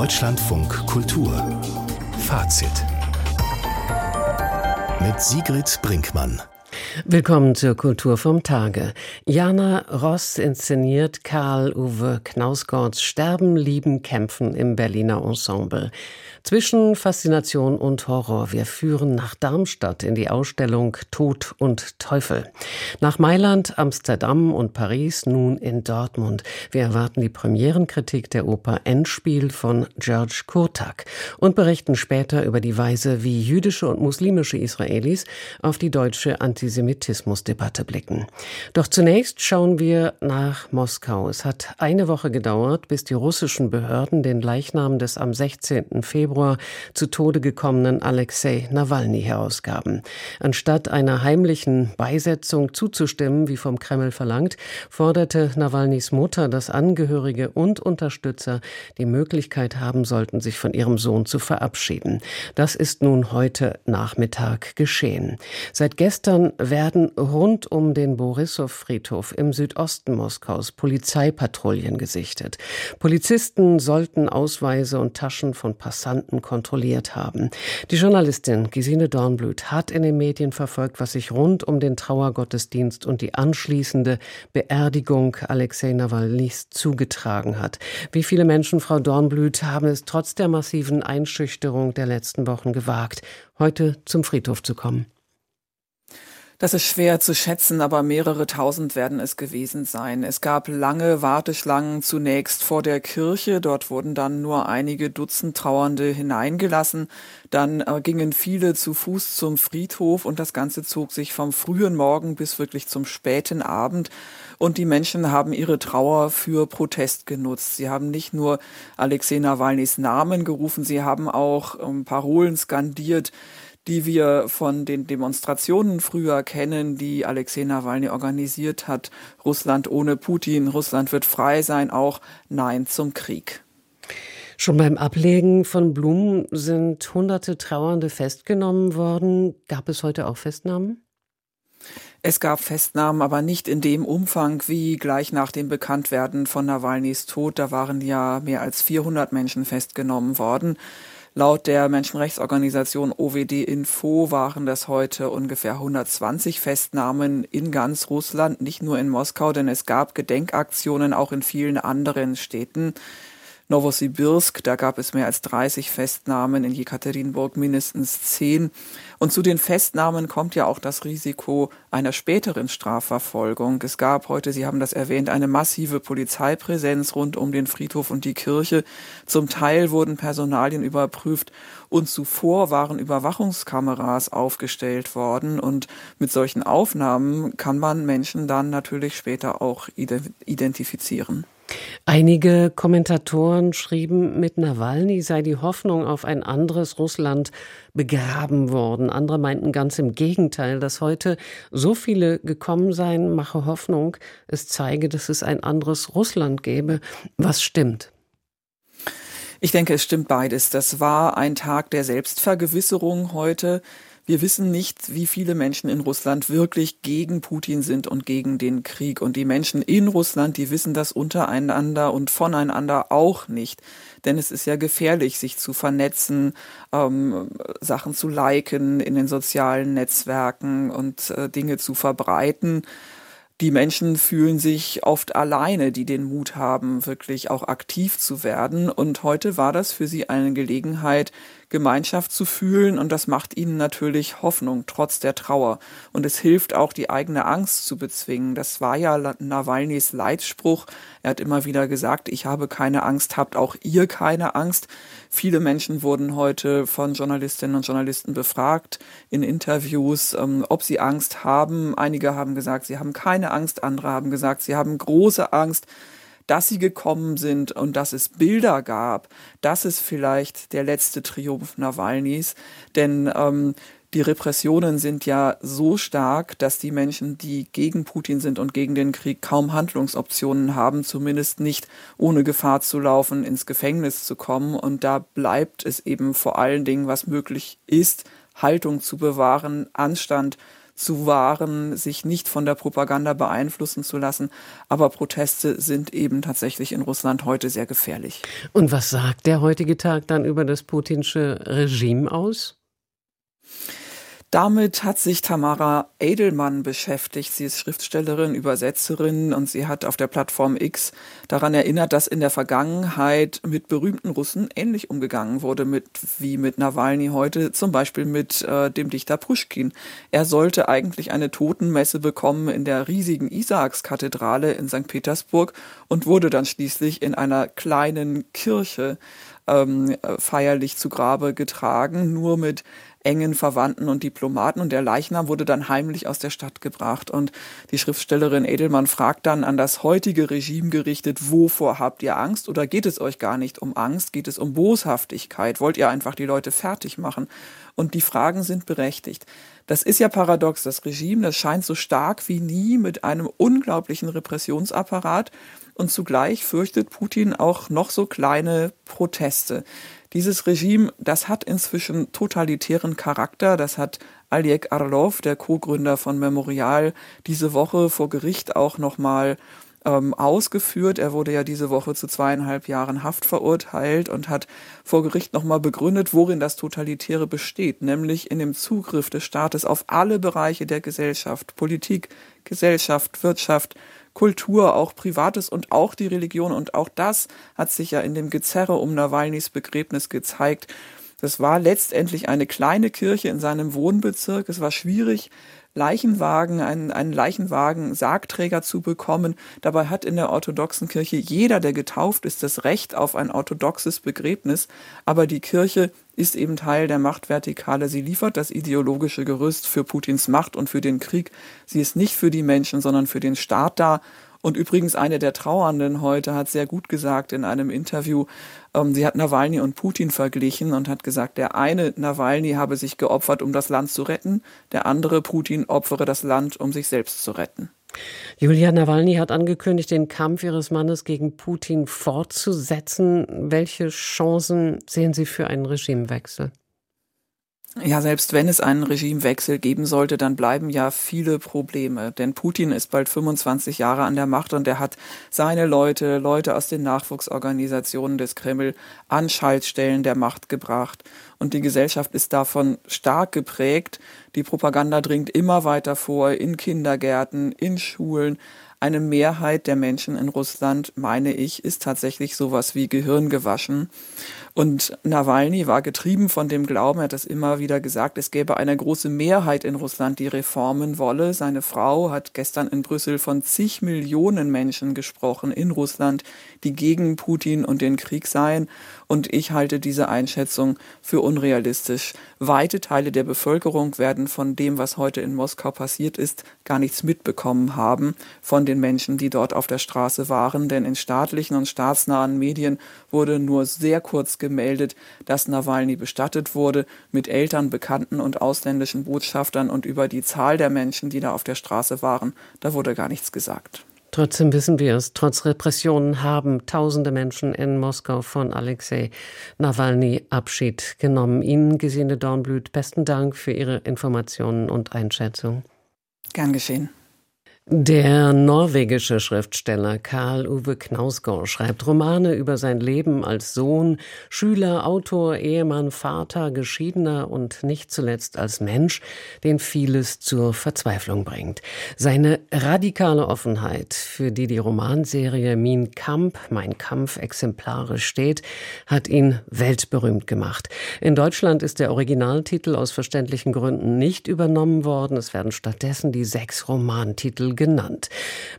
Deutschlandfunk Kultur Fazit mit Sigrid Brinkmann Willkommen zur Kultur vom Tage. Jana Ross inszeniert Karl-Uwe Knausgårds Sterben, Lieben, Kämpfen im Berliner Ensemble. Zwischen Faszination und Horror. Wir führen nach Darmstadt in die Ausstellung Tod und Teufel. Nach Mailand, Amsterdam und Paris, nun in Dortmund. Wir erwarten die Premierenkritik der Oper Endspiel von George Kurtak und berichten später über die Weise, wie jüdische und muslimische Israelis auf die deutsche Antisemitismusdebatte blicken. Doch zunächst schauen wir nach Moskau. Es hat eine Woche gedauert, bis die russischen Behörden den Leichnam des am 16. Februar Februar zu Tode gekommenen Alexei Nawalny herausgaben. Anstatt einer heimlichen Beisetzung zuzustimmen, wie vom Kreml verlangt, forderte Nawalnys Mutter, dass Angehörige und Unterstützer die Möglichkeit haben sollten, sich von ihrem Sohn zu verabschieden. Das ist nun heute Nachmittag geschehen. Seit gestern werden rund um den Borissow-Friedhof im Südosten Moskaus Polizeipatrouillen gesichtet. Polizisten sollten Ausweise und Taschen von Passanten Mandanten kontrolliert haben. Die Journalistin Gesine Dornblüt hat in den Medien verfolgt, was sich rund um den Trauergottesdienst und die anschließende Beerdigung Alexei Nawalnys zugetragen hat. Wie viele Menschen, Frau Dornblüt, haben es trotz der massiven Einschüchterung der letzten Wochen gewagt, heute zum Friedhof zu kommen? Das ist schwer zu schätzen, aber mehrere tausend werden es gewesen sein. Es gab lange Warteschlangen zunächst vor der Kirche. Dort wurden dann nur einige Dutzend Trauernde hineingelassen. Dann äh, gingen viele zu Fuß zum Friedhof und das Ganze zog sich vom frühen Morgen bis wirklich zum späten Abend. Und die Menschen haben ihre Trauer für Protest genutzt. Sie haben nicht nur Alexei Nawalnys Namen gerufen, sie haben auch ähm, Parolen skandiert die wir von den Demonstrationen früher kennen, die Alexei Nawalny organisiert hat. Russland ohne Putin, Russland wird frei sein, auch Nein zum Krieg. Schon beim Ablegen von Blumen sind hunderte Trauernde festgenommen worden. Gab es heute auch Festnahmen? Es gab Festnahmen, aber nicht in dem Umfang wie gleich nach dem Bekanntwerden von Nawalnys Tod. Da waren ja mehr als 400 Menschen festgenommen worden. Laut der Menschenrechtsorganisation OWD Info waren das heute ungefähr 120 Festnahmen in ganz Russland, nicht nur in Moskau, denn es gab Gedenkaktionen auch in vielen anderen Städten. Novosibirsk, da gab es mehr als 30 Festnahmen, in Jekaterinburg mindestens 10. Und zu den Festnahmen kommt ja auch das Risiko einer späteren Strafverfolgung. Es gab heute, Sie haben das erwähnt, eine massive Polizeipräsenz rund um den Friedhof und die Kirche. Zum Teil wurden Personalien überprüft und zuvor waren Überwachungskameras aufgestellt worden und mit solchen Aufnahmen kann man Menschen dann natürlich später auch identifizieren. Einige Kommentatoren schrieben, mit Nawalny sei die Hoffnung auf ein anderes Russland begraben worden. Andere meinten ganz im Gegenteil, dass heute so viele gekommen seien, mache Hoffnung, es zeige, dass es ein anderes Russland gäbe. Was stimmt? Ich denke, es stimmt beides. Das war ein Tag der Selbstvergewisserung heute. Wir wissen nicht, wie viele Menschen in Russland wirklich gegen Putin sind und gegen den Krieg. Und die Menschen in Russland, die wissen das untereinander und voneinander auch nicht. Denn es ist ja gefährlich, sich zu vernetzen, ähm, Sachen zu liken in den sozialen Netzwerken und äh, Dinge zu verbreiten die Menschen fühlen sich oft alleine, die den Mut haben, wirklich auch aktiv zu werden. Und heute war das für sie eine Gelegenheit, Gemeinschaft zu fühlen. Und das macht ihnen natürlich Hoffnung, trotz der Trauer. Und es hilft auch, die eigene Angst zu bezwingen. Das war ja Nawalnys Leitspruch. Er hat immer wieder gesagt, ich habe keine Angst, habt auch ihr keine Angst. Viele Menschen wurden heute von Journalistinnen und Journalisten befragt in Interviews, ähm, ob sie Angst haben. Einige haben gesagt, sie haben keine Angst. Andere haben gesagt, sie haben große Angst dass sie gekommen sind und dass es Bilder gab, das ist vielleicht der letzte Triumph Nawalnys. Denn ähm, die Repressionen sind ja so stark, dass die Menschen, die gegen Putin sind und gegen den Krieg, kaum Handlungsoptionen haben, zumindest nicht ohne Gefahr zu laufen, ins Gefängnis zu kommen. Und da bleibt es eben vor allen Dingen, was möglich ist, Haltung zu bewahren, Anstand zu wahren, sich nicht von der Propaganda beeinflussen zu lassen. Aber Proteste sind eben tatsächlich in Russland heute sehr gefährlich. Und was sagt der heutige Tag dann über das putinsche Regime aus? Damit hat sich Tamara Edelmann beschäftigt. Sie ist Schriftstellerin, Übersetzerin und sie hat auf der Plattform X daran erinnert, dass in der Vergangenheit mit berühmten Russen ähnlich umgegangen wurde mit, wie mit Nawalny heute, zum Beispiel mit äh, dem Dichter Pushkin. Er sollte eigentlich eine Totenmesse bekommen in der riesigen Isaakskathedrale in St. Petersburg und wurde dann schließlich in einer kleinen Kirche ähm, feierlich zu Grabe getragen, nur mit engen Verwandten und Diplomaten und der Leichnam wurde dann heimlich aus der Stadt gebracht. Und die Schriftstellerin Edelmann fragt dann an das heutige Regime gerichtet, wovor habt ihr Angst oder geht es euch gar nicht um Angst, geht es um Boshaftigkeit, wollt ihr einfach die Leute fertig machen? Und die Fragen sind berechtigt. Das ist ja paradox. Das Regime, das scheint so stark wie nie mit einem unglaublichen Repressionsapparat und zugleich fürchtet Putin auch noch so kleine Proteste. Dieses Regime, das hat inzwischen totalitären Charakter. Das hat Aliek Arlov, der Co-Gründer von Memorial, diese Woche vor Gericht auch nochmal ähm, ausgeführt. Er wurde ja diese Woche zu zweieinhalb Jahren Haft verurteilt und hat vor Gericht nochmal begründet, worin das Totalitäre besteht, nämlich in dem Zugriff des Staates auf alle Bereiche der Gesellschaft, Politik, Gesellschaft, Wirtschaft, Kultur, auch Privates und auch die Religion. Und auch das hat sich ja in dem Gezerre um Nawalnys Begräbnis gezeigt. Das war letztendlich eine kleine Kirche in seinem Wohnbezirk. Es war schwierig, Leichenwagen, einen, einen Leichenwagen Sargträger zu bekommen. Dabei hat in der orthodoxen Kirche jeder, der getauft ist, das Recht auf ein orthodoxes Begräbnis. Aber die Kirche ist eben Teil der Machtvertikale. Sie liefert das ideologische Gerüst für Putins Macht und für den Krieg. Sie ist nicht für die Menschen, sondern für den Staat da. Und übrigens eine der Trauernden heute hat sehr gut gesagt in einem Interview, ähm, sie hat Nawalny und Putin verglichen und hat gesagt, der eine Nawalny habe sich geopfert, um das Land zu retten, der andere Putin opfere das Land, um sich selbst zu retten. Julia Nawalny hat angekündigt, den Kampf ihres Mannes gegen Putin fortzusetzen. Welche Chancen sehen Sie für einen Regimewechsel? Ja, selbst wenn es einen Regimewechsel geben sollte, dann bleiben ja viele Probleme. Denn Putin ist bald 25 Jahre an der Macht und er hat seine Leute, Leute aus den Nachwuchsorganisationen des Kreml an Schaltstellen der Macht gebracht. Und die Gesellschaft ist davon stark geprägt. Die Propaganda dringt immer weiter vor in Kindergärten, in Schulen, eine Mehrheit der Menschen in Russland, meine ich, ist tatsächlich sowas wie Gehirn gewaschen. Und Nawalny war getrieben von dem Glauben, er hat das immer wieder gesagt, es gäbe eine große Mehrheit in Russland, die Reformen wolle. Seine Frau hat gestern in Brüssel von zig Millionen Menschen gesprochen in Russland, die gegen Putin und den Krieg seien. Und ich halte diese Einschätzung für unrealistisch. Weite Teile der Bevölkerung werden von dem, was heute in Moskau passiert ist, gar nichts mitbekommen haben von den Menschen, die dort auf der Straße waren. Denn in staatlichen und staatsnahen Medien wurde nur sehr kurz gemeldet, dass Nawalny bestattet wurde mit Eltern, Bekannten und ausländischen Botschaftern und über die Zahl der Menschen, die da auf der Straße waren, da wurde gar nichts gesagt. Trotzdem wissen wir es, trotz Repressionen haben tausende Menschen in Moskau von Alexei Nawalny Abschied genommen. Ihnen, Gesine Dornblüt, besten Dank für Ihre Informationen und Einschätzung. Gern geschehen. Der norwegische Schriftsteller Karl Uwe Knausgård schreibt Romane über sein Leben als Sohn, Schüler, Autor, Ehemann, Vater, Geschiedener und nicht zuletzt als Mensch, den vieles zur Verzweiflung bringt. Seine radikale Offenheit, für die die Romanserie Min Kamp, mein Kampf exemplarisch steht, hat ihn weltberühmt gemacht. In Deutschland ist der Originaltitel aus verständlichen Gründen nicht übernommen worden. Es werden stattdessen die sechs Romantitel genannt.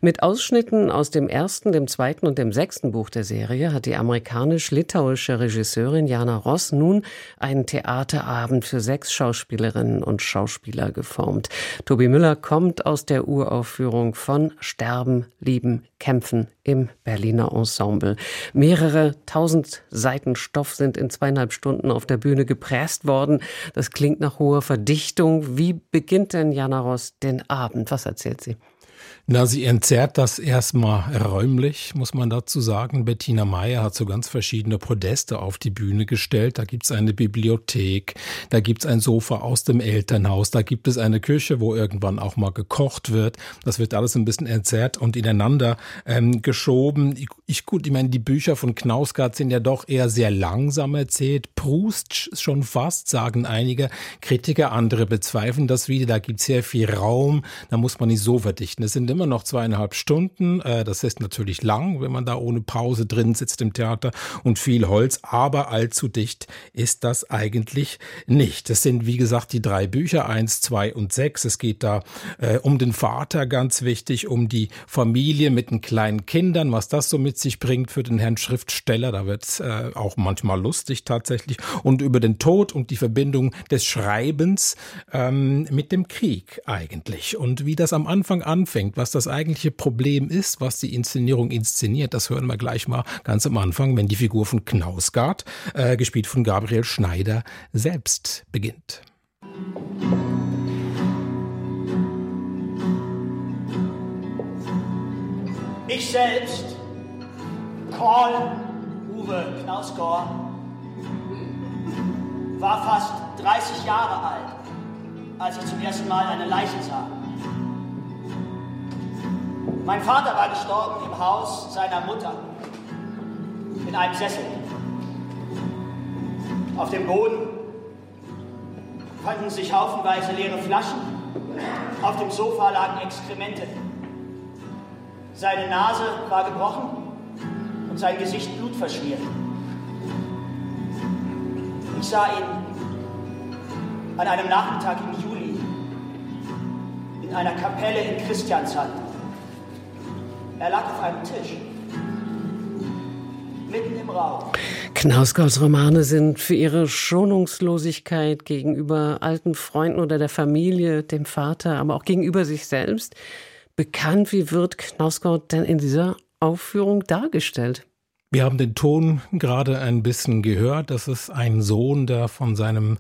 Mit Ausschnitten aus dem ersten, dem zweiten und dem sechsten Buch der Serie hat die amerikanisch-litauische Regisseurin Jana Ross nun einen Theaterabend für sechs Schauspielerinnen und Schauspieler geformt. Tobi Müller kommt aus der Uraufführung von Sterben, Lieben, Kämpfen im Berliner Ensemble. Mehrere tausend Seiten Stoff sind in zweieinhalb Stunden auf der Bühne gepresst worden. Das klingt nach hoher Verdichtung. Wie beginnt denn Jana Ross den Abend? Was erzählt sie? Na, sie entzerrt das erstmal räumlich, muss man dazu sagen. Bettina Meyer hat so ganz verschiedene Podeste auf die Bühne gestellt. Da gibt's eine Bibliothek, da gibt's ein Sofa aus dem Elternhaus, da gibt es eine Küche, wo irgendwann auch mal gekocht wird. Das wird alles ein bisschen entzerrt und ineinander ähm, geschoben. Ich, ich, gut, ich meine, die Bücher von Knausgard sind ja doch eher sehr langsam erzählt. Proust schon fast, sagen einige Kritiker, andere bezweifeln das wieder. Da gibt's sehr viel Raum, da muss man nicht so verdichten. Es sind immer noch zweieinhalb Stunden. Äh, das ist natürlich lang, wenn man da ohne Pause drin sitzt im Theater und viel Holz, aber allzu dicht ist das eigentlich nicht. Das sind, wie gesagt, die drei Bücher, eins, zwei und sechs. Es geht da äh, um den Vater, ganz wichtig, um die Familie mit den kleinen Kindern, was das so mit sich bringt für den Herrn Schriftsteller. Da wird es äh, auch manchmal lustig tatsächlich. Und über den Tod und die Verbindung des Schreibens ähm, mit dem Krieg eigentlich. Und wie das am Anfang anfängt, was das eigentliche Problem ist, was die Inszenierung inszeniert, das hören wir gleich mal ganz am Anfang, wenn die Figur von Knausgard, äh, gespielt von Gabriel Schneider, selbst beginnt. Ich selbst, Karl Uwe Knausgard, war fast 30 Jahre alt, als ich zum ersten Mal eine Leiche sah. Mein Vater war gestorben im Haus seiner Mutter, in einem Sessel. Auf dem Boden fanden sich haufenweise leere Flaschen, auf dem Sofa lagen Exkremente. Seine Nase war gebrochen und sein Gesicht blutverschmiert. Ich sah ihn an einem Nachmittag im Juli in einer Kapelle in Christianshand. Er lag auf einem Tisch. Mitten im Raum. Knausgauers Romane sind für ihre Schonungslosigkeit gegenüber alten Freunden oder der Familie, dem Vater, aber auch gegenüber sich selbst bekannt. Wie wird Knausgau denn in dieser Aufführung dargestellt? Wir haben den Ton gerade ein bisschen gehört. Das ist ein Sohn, der von seinem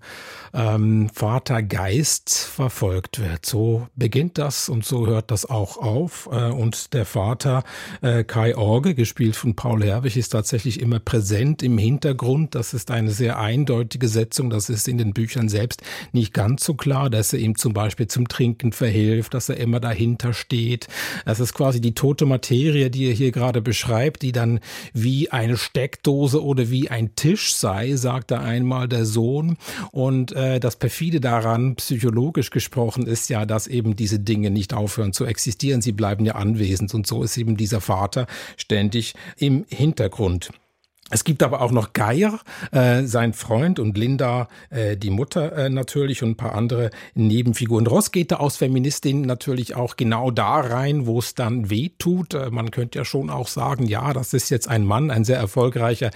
ähm, Vater Geist verfolgt wird. So beginnt das und so hört das auch auf. Äh, und der Vater äh, Kai Orge, gespielt von Paul Herwig, ist tatsächlich immer präsent im Hintergrund. Das ist eine sehr eindeutige Setzung. Das ist in den Büchern selbst nicht ganz so klar, dass er ihm zum Beispiel zum Trinken verhilft, dass er immer dahinter steht. Das ist quasi die tote Materie, die er hier gerade beschreibt, die dann wie wie eine Steckdose oder wie ein Tisch sei, sagte einmal der Sohn. Und äh, das perfide daran, psychologisch gesprochen, ist ja, dass eben diese Dinge nicht aufhören zu existieren. Sie bleiben ja anwesend. Und so ist eben dieser Vater ständig im Hintergrund. Es gibt aber auch noch Geier, äh, sein Freund und Linda, äh, die Mutter äh, natürlich und ein paar andere Nebenfiguren. Ross geht da aus Feministin natürlich auch genau da rein, wo es dann weh tut. Äh, man könnte ja schon auch sagen, ja, das ist jetzt ein Mann, ein sehr erfolgreicher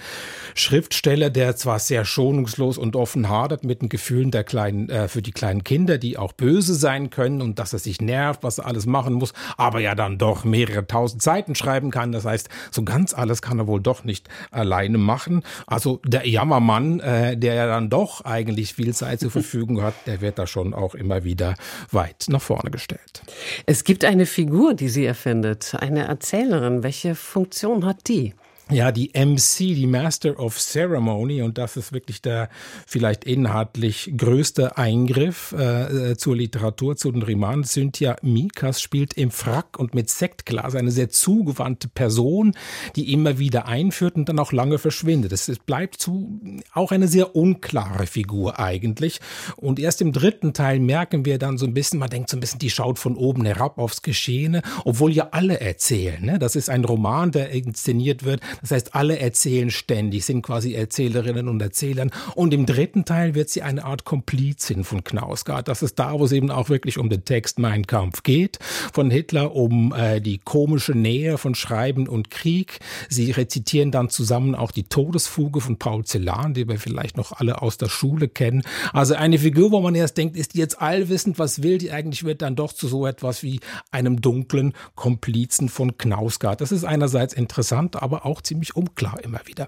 Schriftsteller, der zwar sehr schonungslos und offen hadert mit den Gefühlen der kleinen, äh, für die kleinen Kinder, die auch böse sein können und dass er sich nervt, was er alles machen muss, aber ja dann doch mehrere tausend Seiten schreiben kann. Das heißt, so ganz alles kann er wohl doch nicht allein alleine machen. Also der Jammermann, äh, der ja dann doch eigentlich viel Zeit zur Verfügung hat, der wird da schon auch immer wieder weit nach vorne gestellt. Es gibt eine Figur, die sie erfindet, eine Erzählerin. Welche Funktion hat die? Ja, die MC, die Master of Ceremony, und das ist wirklich der vielleicht inhaltlich größte Eingriff äh, äh zur Literatur, zu den Romanen. Cynthia Mikas spielt im Frack und mit Sektglas eine sehr zugewandte Person, die immer wieder einführt und dann auch lange verschwindet. Es bleibt zu, auch eine sehr unklare Figur eigentlich. Und erst im dritten Teil merken wir dann so ein bisschen, man denkt so ein bisschen, die schaut von oben herab aufs Geschehene, obwohl ja alle erzählen. Ne? Das ist ein Roman, der inszeniert wird das heißt, alle erzählen ständig, sind quasi Erzählerinnen und Erzählern. Und im dritten Teil wird sie eine Art Komplizin von Knausgard. Das ist da, wo es eben auch wirklich um den Text Mein Kampf geht, von Hitler, um äh, die komische Nähe von Schreiben und Krieg. Sie rezitieren dann zusammen auch die Todesfuge von Paul Celan, die wir vielleicht noch alle aus der Schule kennen. Also eine Figur, wo man erst denkt, ist die jetzt allwissend, was will die eigentlich, wird dann doch zu so etwas wie einem dunklen Komplizen von Knausgard. Das ist einerseits interessant, aber auch ziemlich unklar immer wieder.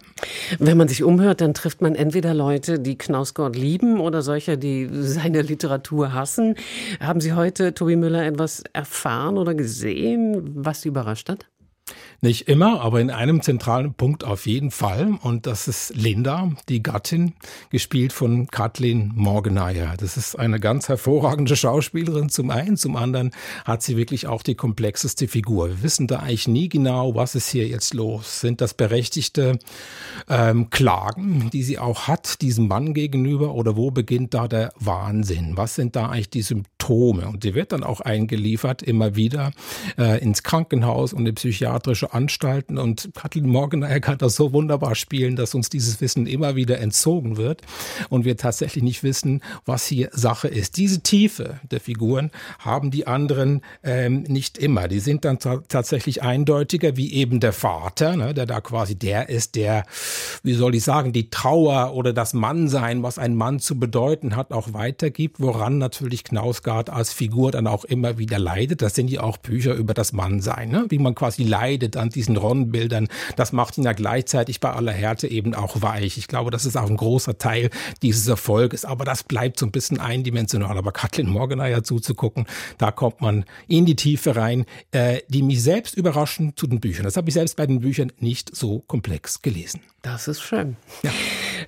Wenn man sich umhört, dann trifft man entweder Leute, die Knausgott lieben oder solche, die seine Literatur hassen. Haben Sie heute, Tobi Müller, etwas erfahren oder gesehen, was Sie überrascht hat? Nicht immer, aber in einem zentralen Punkt auf jeden Fall. Und das ist Linda, die Gattin, gespielt von Kathleen Morgeneier. Das ist eine ganz hervorragende Schauspielerin zum einen. Zum anderen hat sie wirklich auch die komplexeste Figur. Wir wissen da eigentlich nie genau, was ist hier jetzt los. Sind das berechtigte ähm, Klagen, die sie auch hat, diesem Mann gegenüber? Oder wo beginnt da der Wahnsinn? Was sind da eigentlich die Symptome? Und sie wird dann auch eingeliefert, immer wieder äh, ins Krankenhaus und in psychiatrische Anstalten. Und Kathleen Morgeneier kann das so wunderbar spielen, dass uns dieses Wissen immer wieder entzogen wird und wir tatsächlich nicht wissen, was hier Sache ist. Diese Tiefe der Figuren haben die anderen ähm, nicht immer. Die sind dann tatsächlich eindeutiger, wie eben der Vater, ne, der da quasi der ist, der, wie soll ich sagen, die Trauer oder das Mannsein, was ein Mann zu bedeuten hat, auch weitergibt, woran natürlich Knausgard als Figur dann auch immer wieder leidet. Das sind ja auch Bücher über das Mannsein, ne? wie man quasi leidet an diesen Rollenbildern. Das macht ihn ja gleichzeitig bei aller Härte eben auch weich. Ich glaube, das ist auch ein großer Teil dieses Erfolges. Aber das bleibt so ein bisschen eindimensional. Aber Kathleen Morgeneier zuzugucken, da kommt man in die Tiefe rein, äh, die mich selbst überraschen zu den Büchern. Das habe ich selbst bei den Büchern nicht so komplex gelesen. Das ist schön. Ja.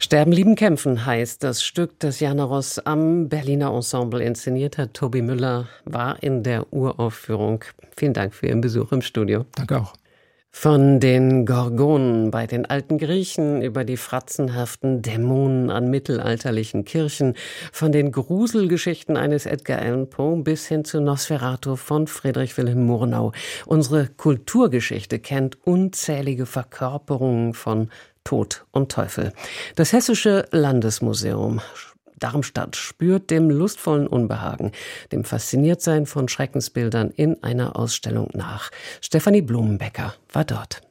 Sterben, lieben, kämpfen heißt das Stück, das Jana Ross am Berliner Ensemble inszeniert hat. Tobi Müller war in der Uraufführung. Vielen Dank für Ihren Besuch im Studio. Danke auch. Von den Gorgonen bei den alten Griechen über die fratzenhaften Dämonen an mittelalterlichen Kirchen, von den Gruselgeschichten eines Edgar Allan Poe bis hin zu Nosferatu von Friedrich Wilhelm Murnau. Unsere Kulturgeschichte kennt unzählige Verkörperungen von Tod und Teufel. Das Hessische Landesmuseum Darmstadt spürt dem lustvollen Unbehagen, dem Fasziniertsein von Schreckensbildern in einer Ausstellung nach. Stefanie Blumenbecker war dort.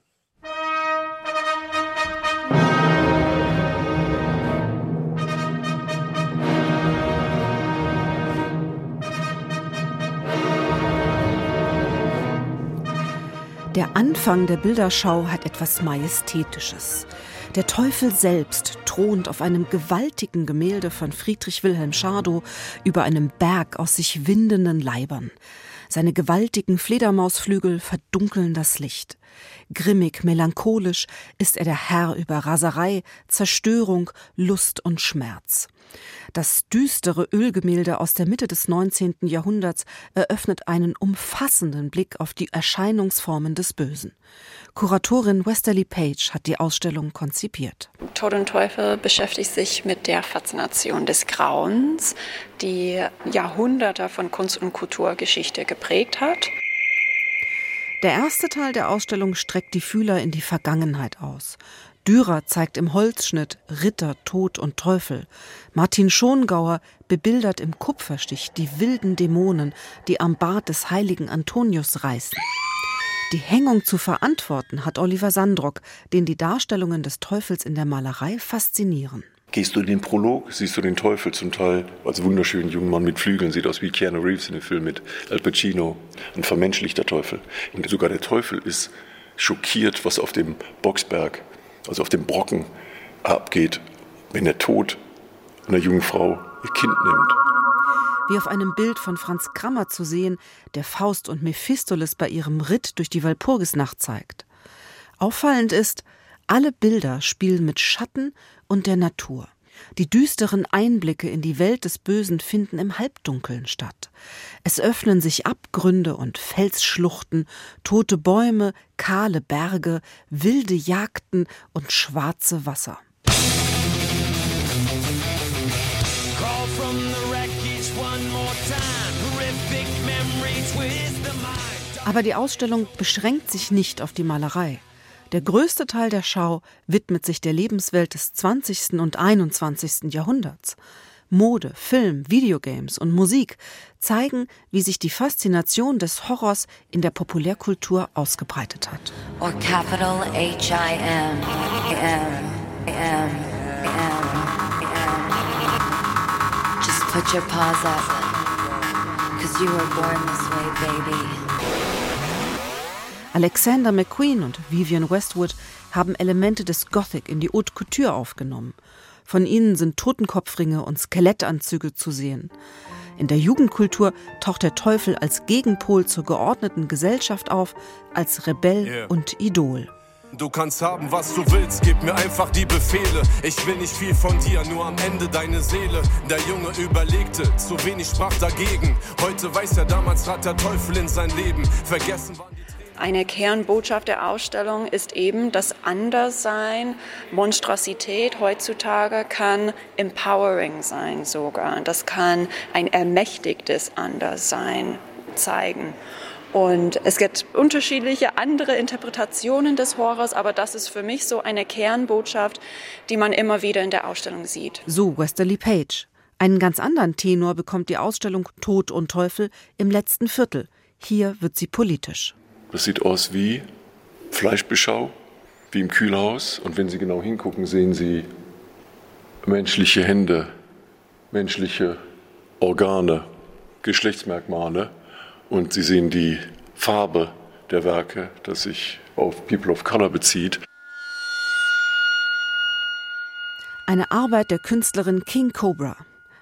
Der Anfang der Bilderschau hat etwas Majestätisches. Der Teufel selbst thront auf einem gewaltigen Gemälde von Friedrich Wilhelm Schadow über einem Berg aus sich windenden Leibern. Seine gewaltigen Fledermausflügel verdunkeln das Licht. Grimmig, melancholisch ist er der Herr über Raserei, Zerstörung, Lust und Schmerz. Das düstere Ölgemälde aus der Mitte des 19. Jahrhunderts eröffnet einen umfassenden Blick auf die Erscheinungsformen des Bösen. Kuratorin Westerly Page hat die Ausstellung konzipiert. Tod und Teufel beschäftigt sich mit der Faszination des Grauens, die Jahrhunderte von Kunst- und Kulturgeschichte geprägt hat. Der erste Teil der Ausstellung streckt die Fühler in die Vergangenheit aus. Dürer zeigt im Holzschnitt Ritter, Tod und Teufel. Martin Schongauer bebildert im Kupferstich die wilden Dämonen, die am Bart des heiligen Antonius reißen. Die Hängung zu verantworten hat Oliver Sandrock, den die Darstellungen des Teufels in der Malerei faszinieren. Gehst du in den Prolog, siehst du den Teufel zum Teil als wunderschönen jungen Mann mit Flügeln, sieht aus wie Keanu Reeves in dem Film mit Al Pacino, ein vermenschlichter Teufel. Und sogar der Teufel ist schockiert, was auf dem Boxberg, also auf dem Brocken abgeht, wenn der Tod einer jungen Frau ihr Kind nimmt wie auf einem Bild von Franz Krammer zu sehen, der Faust und Mephistopheles bei ihrem Ritt durch die Walpurgisnacht zeigt. Auffallend ist, alle Bilder spielen mit Schatten und der Natur. Die düsteren Einblicke in die Welt des Bösen finden im Halbdunkeln statt. Es öffnen sich Abgründe und Felsschluchten, tote Bäume, kahle Berge, wilde Jagden und schwarze Wasser. Aber die Ausstellung beschränkt sich nicht auf die Malerei. Der größte Teil der Schau widmet sich der Lebenswelt des 20. und 21. Jahrhunderts. Mode, Film, Videogames und Musik zeigen, wie sich die Faszination des Horrors in der Populärkultur ausgebreitet hat. Or capital H-I-M. Just put your paws up. Cause you were born this way, baby. Alexander McQueen und Vivian Westwood haben Elemente des Gothic in die Haute Couture aufgenommen. Von ihnen sind Totenkopfringe und Skelettanzüge zu sehen. In der Jugendkultur taucht der Teufel als Gegenpol zur geordneten Gesellschaft auf, als Rebell yeah. und Idol. Du kannst haben, was du willst, gib mir einfach die Befehle. Ich will nicht viel von dir, nur am Ende deine Seele. Der Junge überlegte, zu wenig sprach dagegen. Heute weiß er, damals trat der Teufel in sein Leben. Vergessen waren die eine Kernbotschaft der Ausstellung ist eben, dass Anderssein, Monstrosität heutzutage kann empowering sein sogar. Das kann ein ermächtigtes Anderssein zeigen. Und es gibt unterschiedliche andere Interpretationen des Horrors, aber das ist für mich so eine Kernbotschaft, die man immer wieder in der Ausstellung sieht. So Westerly Page. Einen ganz anderen Tenor bekommt die Ausstellung Tod und Teufel im letzten Viertel. Hier wird sie politisch. Das sieht aus wie Fleischbeschau, wie im Kühlhaus. Und wenn Sie genau hingucken, sehen Sie menschliche Hände, menschliche Organe, Geschlechtsmerkmale und Sie sehen die Farbe der Werke, das sich auf People of Color bezieht. Eine Arbeit der Künstlerin King Cobra.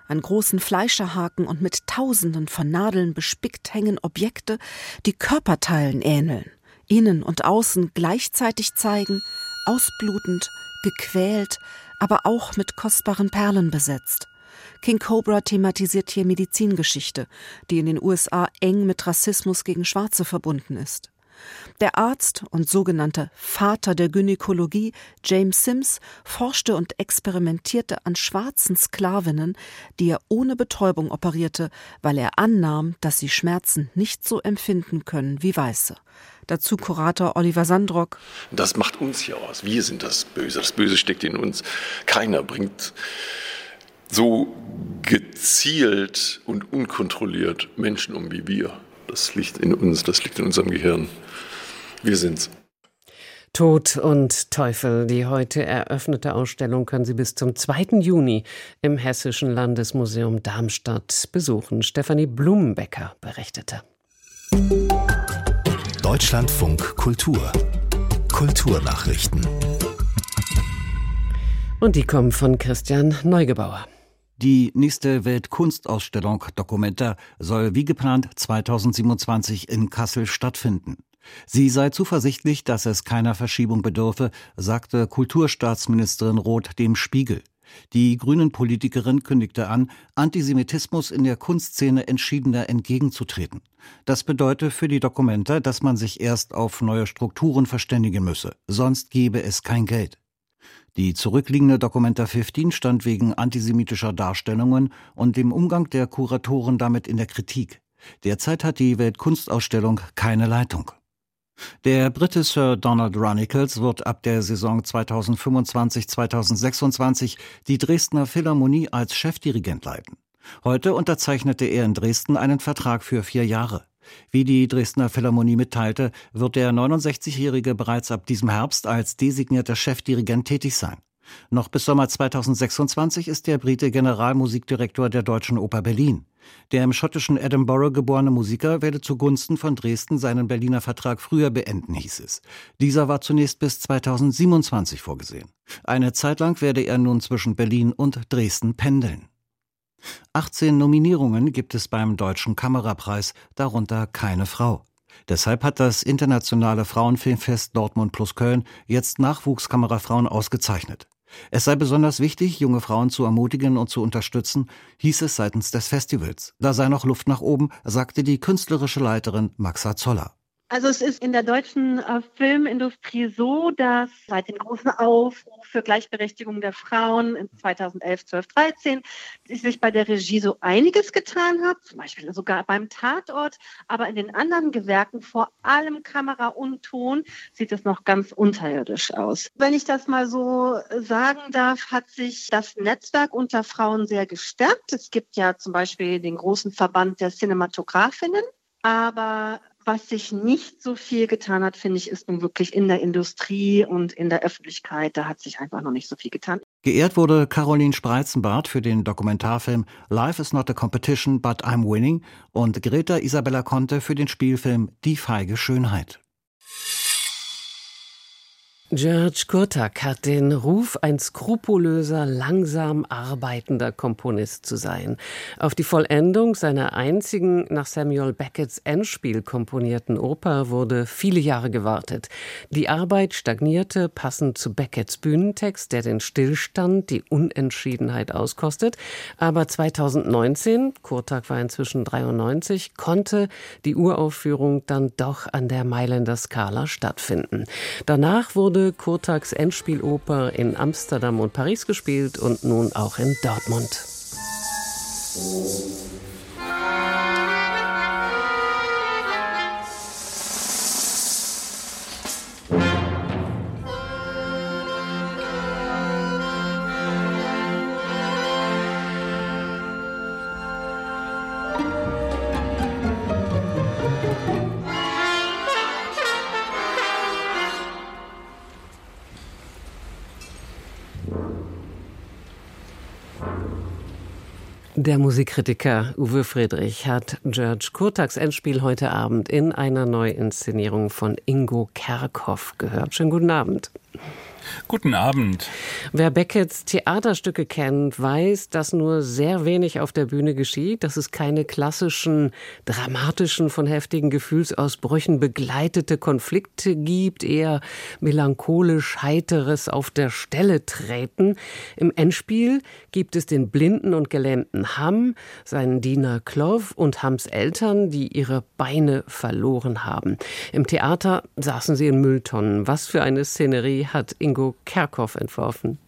An großen Fleischerhaken und mit Tausenden von Nadeln bespickt hängen Objekte, die Körperteilen ähneln, innen und außen gleichzeitig zeigen, ausblutend, gequält, aber auch mit kostbaren Perlen besetzt. King Cobra thematisiert hier Medizingeschichte, die in den USA eng mit Rassismus gegen Schwarze verbunden ist. Der Arzt und sogenannte Vater der Gynäkologie, James Sims, forschte und experimentierte an schwarzen Sklavinnen, die er ohne Betäubung operierte, weil er annahm, dass sie Schmerzen nicht so empfinden können wie Weiße. Dazu Kurator Oliver Sandrock. Das macht uns ja aus. Wir sind das Böse. Das Böse steckt in uns. Keiner bringt so gezielt und unkontrolliert Menschen um wie wir. Das liegt in uns, das liegt in unserem Gehirn. Wir sind's. Tod und Teufel. Die heute eröffnete Ausstellung können Sie bis zum 2. Juni im Hessischen Landesmuseum Darmstadt besuchen. Stefanie Blumenbecker berichtete. Deutschlandfunk Kultur Kulturnachrichten. Und die kommen von Christian Neugebauer. Die nächste Weltkunstausstellung Documenta soll wie geplant 2027 in Kassel stattfinden. Sie sei zuversichtlich, dass es keiner Verschiebung bedürfe, sagte Kulturstaatsministerin Roth dem Spiegel. Die grünen Politikerin kündigte an, Antisemitismus in der Kunstszene entschiedener entgegenzutreten. Das bedeutet für die Documenta, dass man sich erst auf neue Strukturen verständigen müsse, sonst gebe es kein Geld. Die zurückliegende Documenta 15 stand wegen antisemitischer Darstellungen und dem Umgang der Kuratoren damit in der Kritik. Derzeit hat die Weltkunstausstellung keine Leitung. Der Brite Sir Donald Runicles wird ab der Saison 2025-2026 die Dresdner Philharmonie als Chefdirigent leiten. Heute unterzeichnete er in Dresden einen Vertrag für vier Jahre. Wie die Dresdner Philharmonie mitteilte, wird der 69-Jährige bereits ab diesem Herbst als designierter Chefdirigent tätig sein. Noch bis Sommer 2026 ist der Brite Generalmusikdirektor der Deutschen Oper Berlin. Der im schottischen Edinburgh geborene Musiker werde zugunsten von Dresden seinen Berliner Vertrag früher beenden, hieß es. Dieser war zunächst bis 2027 vorgesehen. Eine Zeit lang werde er nun zwischen Berlin und Dresden pendeln. 18 Nominierungen gibt es beim Deutschen Kamerapreis, darunter keine Frau. Deshalb hat das Internationale Frauenfilmfest Dortmund plus Köln jetzt Nachwuchskamerafrauen ausgezeichnet. Es sei besonders wichtig, junge Frauen zu ermutigen und zu unterstützen, hieß es seitens des Festivals. Da sei noch Luft nach oben, sagte die künstlerische Leiterin Maxa Zoller. Also es ist in der deutschen äh, Filmindustrie so, dass seit dem großen Aufruf für Gleichberechtigung der Frauen in 2011, 12, 13 sich bei der Regie so einiges getan hat, zum Beispiel sogar beim Tatort, aber in den anderen Gewerken, vor allem Kamera und Ton, sieht es noch ganz unterirdisch aus. Wenn ich das mal so sagen darf, hat sich das Netzwerk unter Frauen sehr gestärkt. Es gibt ja zum Beispiel den großen Verband der Cinematografinnen. Aber was sich nicht so viel getan hat, finde ich, ist nun wirklich in der Industrie und in der Öffentlichkeit. Da hat sich einfach noch nicht so viel getan. Geehrt wurde Caroline Spreizenbart für den Dokumentarfilm Life is not a competition, but I'm winning und Greta Isabella Conte für den Spielfilm Die feige Schönheit. George Kurtak hat den Ruf, ein skrupulöser, langsam arbeitender Komponist zu sein. Auf die Vollendung seiner einzigen nach Samuel Becketts Endspiel komponierten Oper wurde viele Jahre gewartet. Die Arbeit stagnierte, passend zu Becketts Bühnentext, der den Stillstand, die Unentschiedenheit auskostet. Aber 2019, Kurtak war inzwischen 93, konnte die Uraufführung dann doch an der Mailänder Skala stattfinden. Danach wurde wurde Kurtaks Endspieloper in Amsterdam und Paris gespielt und nun auch in Dortmund. Der Musikkritiker Uwe Friedrich hat George Kurtaks Endspiel heute Abend in einer Neuinszenierung von Ingo Kerkhoff gehört. Schönen guten Abend. Guten Abend. Wer Becketts Theaterstücke kennt, weiß, dass nur sehr wenig auf der Bühne geschieht, dass es keine klassischen, dramatischen, von heftigen Gefühlsausbrüchen begleitete Konflikte gibt, eher melancholisch heiteres auf der Stelle treten. Im Endspiel gibt es den blinden und gelähmten Hamm, seinen Diener Clove und Hams Eltern, die ihre Beine verloren haben. Im Theater saßen sie in Mülltonnen. Was für eine Szenerie hat Ingo Ingo Kerkhoff entworfen.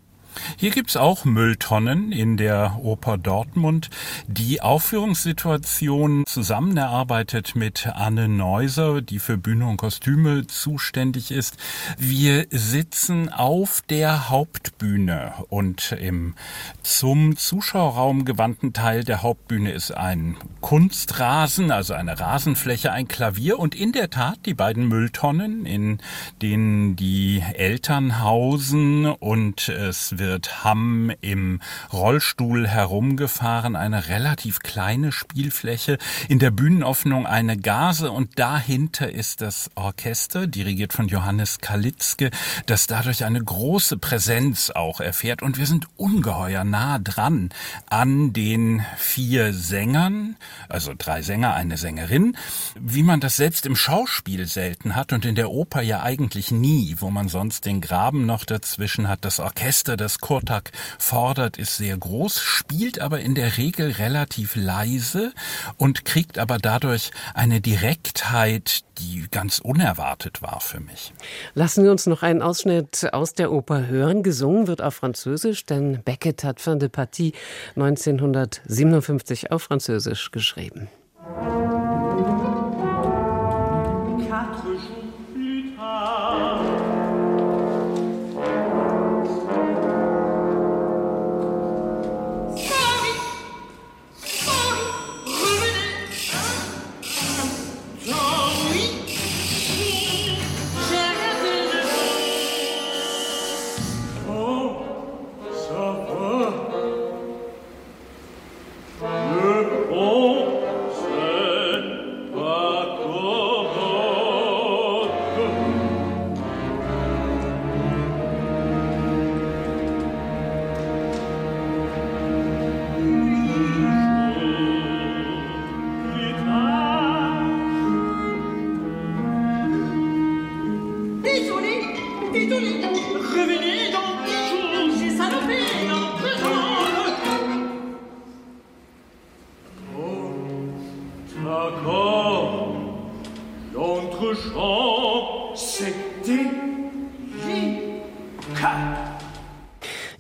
Hier gibt es auch Mülltonnen in der Oper Dortmund. Die Aufführungssituation zusammen erarbeitet mit Anne Neuser, die für Bühne und Kostüme zuständig ist. Wir sitzen auf der Hauptbühne und im zum Zuschauerraum gewandten Teil der Hauptbühne ist ein Kunstrasen, also eine Rasenfläche, ein Klavier und in der Tat die beiden Mülltonnen, in denen die Eltern hausen und es wird Hamm im Rollstuhl herumgefahren, eine relativ kleine Spielfläche, in der Bühnenöffnung eine Gase und dahinter ist das Orchester, dirigiert von Johannes Kalitzke, das dadurch eine große Präsenz auch erfährt. Und wir sind ungeheuer nah dran an den vier Sängern, also drei Sänger, eine Sängerin, wie man das selbst im Schauspiel selten hat und in der Oper ja eigentlich nie, wo man sonst den Graben noch dazwischen hat, das Orchester, das Kurtak fordert, ist sehr groß, spielt aber in der Regel relativ leise und kriegt aber dadurch eine Direktheit, die ganz unerwartet war für mich. Lassen wir uns noch einen Ausschnitt aus der Oper hören. Gesungen wird auf Französisch, denn Beckett hat Fin de Partie 1957 auf Französisch geschrieben.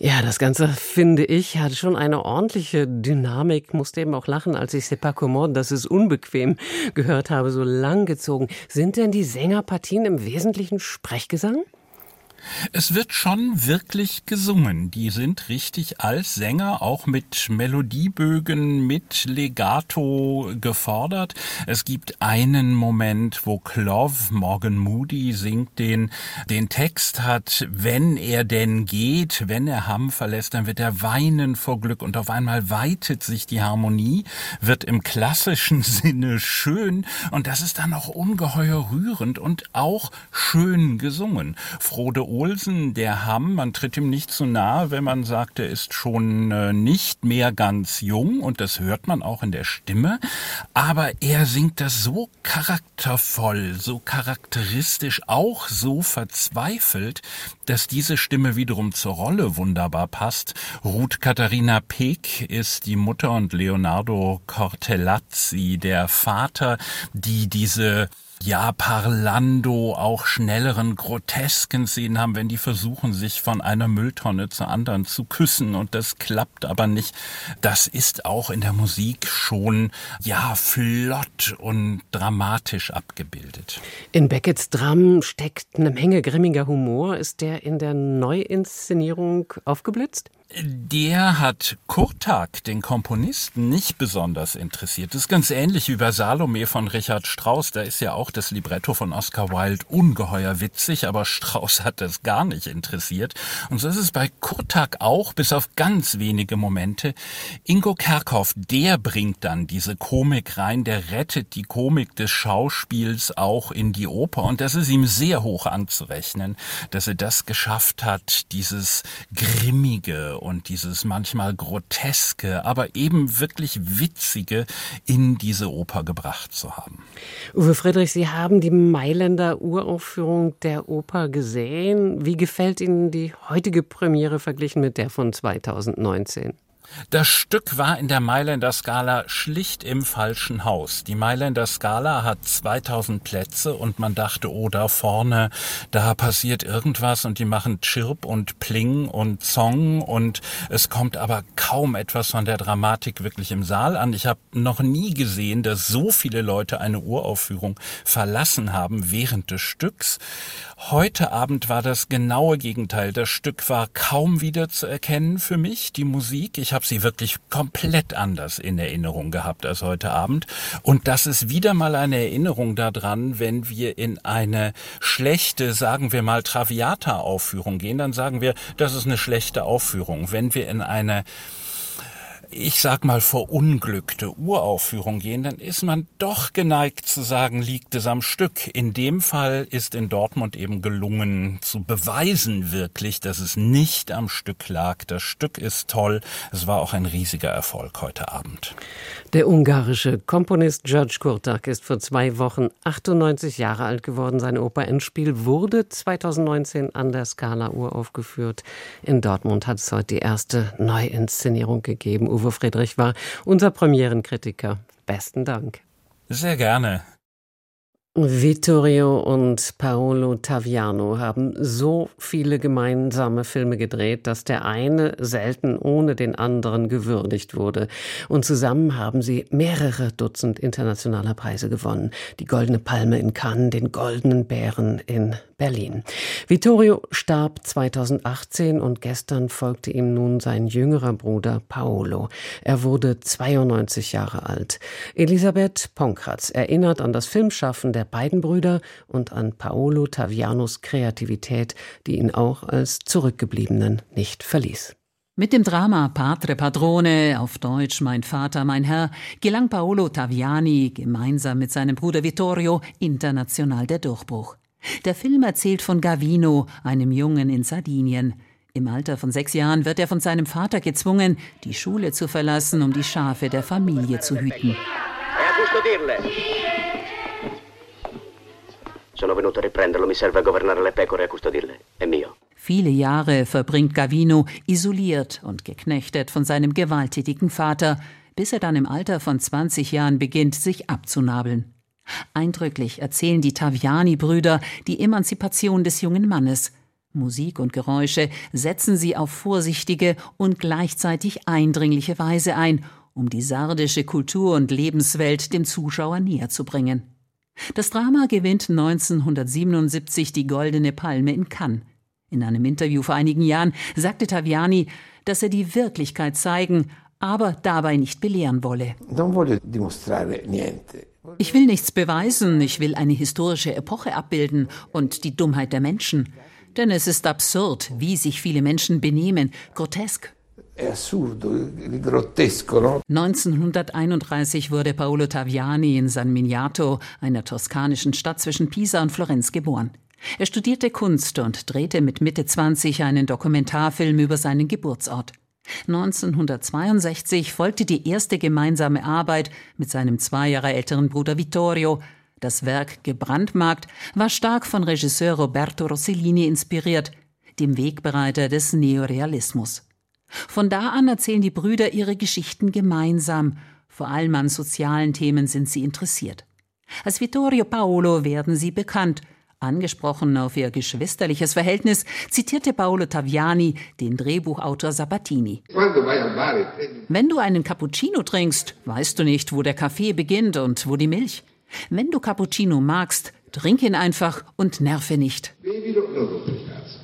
Ja, das Ganze, finde ich, hat schon eine ordentliche Dynamik. Musste eben auch lachen, als ich C'est pas comment, das ist unbequem, gehört habe, so lang gezogen. Sind denn die Sängerpartien im Wesentlichen Sprechgesang? Es wird schon wirklich gesungen. Die sind richtig als Sänger auch mit Melodiebögen, mit Legato gefordert. Es gibt einen Moment, wo Clove, Morgan Moody, singt den, den Text hat, wenn er denn geht, wenn er Hamm verlässt, dann wird er weinen vor Glück und auf einmal weitet sich die Harmonie, wird im klassischen Sinne schön und das ist dann auch ungeheuer rührend und auch schön gesungen. Frode Olsen, der Hamm, man tritt ihm nicht zu nahe, wenn man sagt, er ist schon äh, nicht mehr ganz jung und das hört man auch in der Stimme, aber er singt das so charaktervoll, so charakteristisch, auch so verzweifelt, dass diese Stimme wiederum zur Rolle wunderbar passt. Ruth Katharina Peek ist die Mutter und Leonardo Cortellazzi, der Vater, die diese ja, Parlando, auch schnelleren, grotesken Szenen haben, wenn die versuchen, sich von einer Mülltonne zur anderen zu küssen und das klappt aber nicht. Das ist auch in der Musik schon, ja, flott und dramatisch abgebildet. In Beckets Dram steckt eine Menge grimmiger Humor. Ist der in der Neuinszenierung aufgeblitzt? Der hat Kurtag, den Komponisten, nicht besonders interessiert. Das ist ganz ähnlich wie bei Salome von Richard Strauss. Da ist ja auch das Libretto von Oscar Wilde ungeheuer witzig, aber Strauss hat das gar nicht interessiert. Und so ist es bei Kurtag auch, bis auf ganz wenige Momente. Ingo Kerkhoff, der bringt dann diese Komik rein, der rettet die Komik des Schauspiels auch in die Oper. Und das ist ihm sehr hoch anzurechnen, dass er das geschafft hat, dieses grimmige und dieses manchmal groteske, aber eben wirklich witzige in diese Oper gebracht zu haben. Uwe Friedrich, Sie haben die Mailänder Uraufführung der Oper gesehen. Wie gefällt Ihnen die heutige Premiere verglichen mit der von 2019? Das Stück war in der Mailänder Skala schlicht im falschen Haus. Die Mailänder Skala hat 2000 Plätze und man dachte, oh, da vorne, da passiert irgendwas und die machen Chirp und Pling und Song und es kommt aber kaum etwas von der Dramatik wirklich im Saal an. Ich habe noch nie gesehen, dass so viele Leute eine Uraufführung verlassen haben während des Stücks. Heute Abend war das genaue Gegenteil. Das Stück war kaum wieder zu erkennen für mich, die Musik. Ich sie wirklich komplett anders in Erinnerung gehabt als heute Abend. Und das ist wieder mal eine Erinnerung daran, wenn wir in eine schlechte, sagen wir mal, Traviata-Aufführung gehen, dann sagen wir, das ist eine schlechte Aufführung. Wenn wir in eine ich sag mal, verunglückte Uraufführung gehen, dann ist man doch geneigt zu sagen, liegt es am Stück. In dem Fall ist in Dortmund eben gelungen zu beweisen wirklich, dass es nicht am Stück lag. Das Stück ist toll. Es war auch ein riesiger Erfolg heute Abend. Der ungarische Komponist George Kurtak ist vor zwei Wochen 98 Jahre alt geworden. Sein Oper Endspiel wurde 2019 an der Scala uraufgeführt. In Dortmund hat es heute die erste Neuinszenierung gegeben. Uwe Friedrich war unser Premierenkritiker. Besten Dank. Sehr gerne. Vittorio und Paolo Taviano haben so viele gemeinsame Filme gedreht, dass der eine selten ohne den anderen gewürdigt wurde. Und zusammen haben sie mehrere Dutzend internationaler Preise gewonnen. Die Goldene Palme in Cannes, den Goldenen Bären in Berlin. Vittorio starb 2018 und gestern folgte ihm nun sein jüngerer Bruder Paolo. Er wurde 92 Jahre alt. Elisabeth Ponkratz erinnert an das Filmschaffen der beiden Brüder und an Paolo Tavianos Kreativität, die ihn auch als Zurückgebliebenen nicht verließ. Mit dem Drama Patre Padrone, auf Deutsch Mein Vater, mein Herr, gelang Paolo Taviani gemeinsam mit seinem Bruder Vittorio international der Durchbruch. Der Film erzählt von Gavino, einem Jungen in Sardinien. Im Alter von sechs Jahren wird er von seinem Vater gezwungen, die Schule zu verlassen, um die Schafe der Familie zu hüten. Viele Jahre verbringt Gavino isoliert und geknechtet von seinem gewalttätigen Vater, bis er dann im Alter von 20 Jahren beginnt, sich abzunabeln. Eindrücklich erzählen die Taviani-Brüder die Emanzipation des jungen Mannes. Musik und Geräusche setzen sie auf vorsichtige und gleichzeitig eindringliche Weise ein, um die sardische Kultur und Lebenswelt dem Zuschauer näher zu bringen. Das Drama gewinnt 1977 die Goldene Palme in Cannes. In einem Interview vor einigen Jahren sagte Taviani, dass er die Wirklichkeit zeigen, aber dabei nicht belehren wolle. Ich will nichts beweisen, ich will eine historische Epoche abbilden und die Dummheit der Menschen. Denn es ist absurd, wie sich viele Menschen benehmen, grotesk. 1931 wurde Paolo Taviani in San Miniato, einer toskanischen Stadt zwischen Pisa und Florenz, geboren. Er studierte Kunst und drehte mit Mitte 20 einen Dokumentarfilm über seinen Geburtsort. 1962 folgte die erste gemeinsame Arbeit mit seinem zwei Jahre älteren Bruder Vittorio. Das Werk Gebrandmarkt war stark von Regisseur Roberto Rossellini inspiriert, dem Wegbereiter des Neorealismus. Von da an erzählen die Brüder ihre Geschichten gemeinsam. Vor allem an sozialen Themen sind sie interessiert. Als Vittorio Paolo werden sie bekannt – Angesprochen auf ihr geschwisterliches Verhältnis zitierte Paolo Taviani den Drehbuchautor Sabatini. Wenn du einen Cappuccino trinkst, weißt du nicht, wo der Kaffee beginnt und wo die Milch. Wenn du Cappuccino magst, trink ihn einfach und nerve nicht.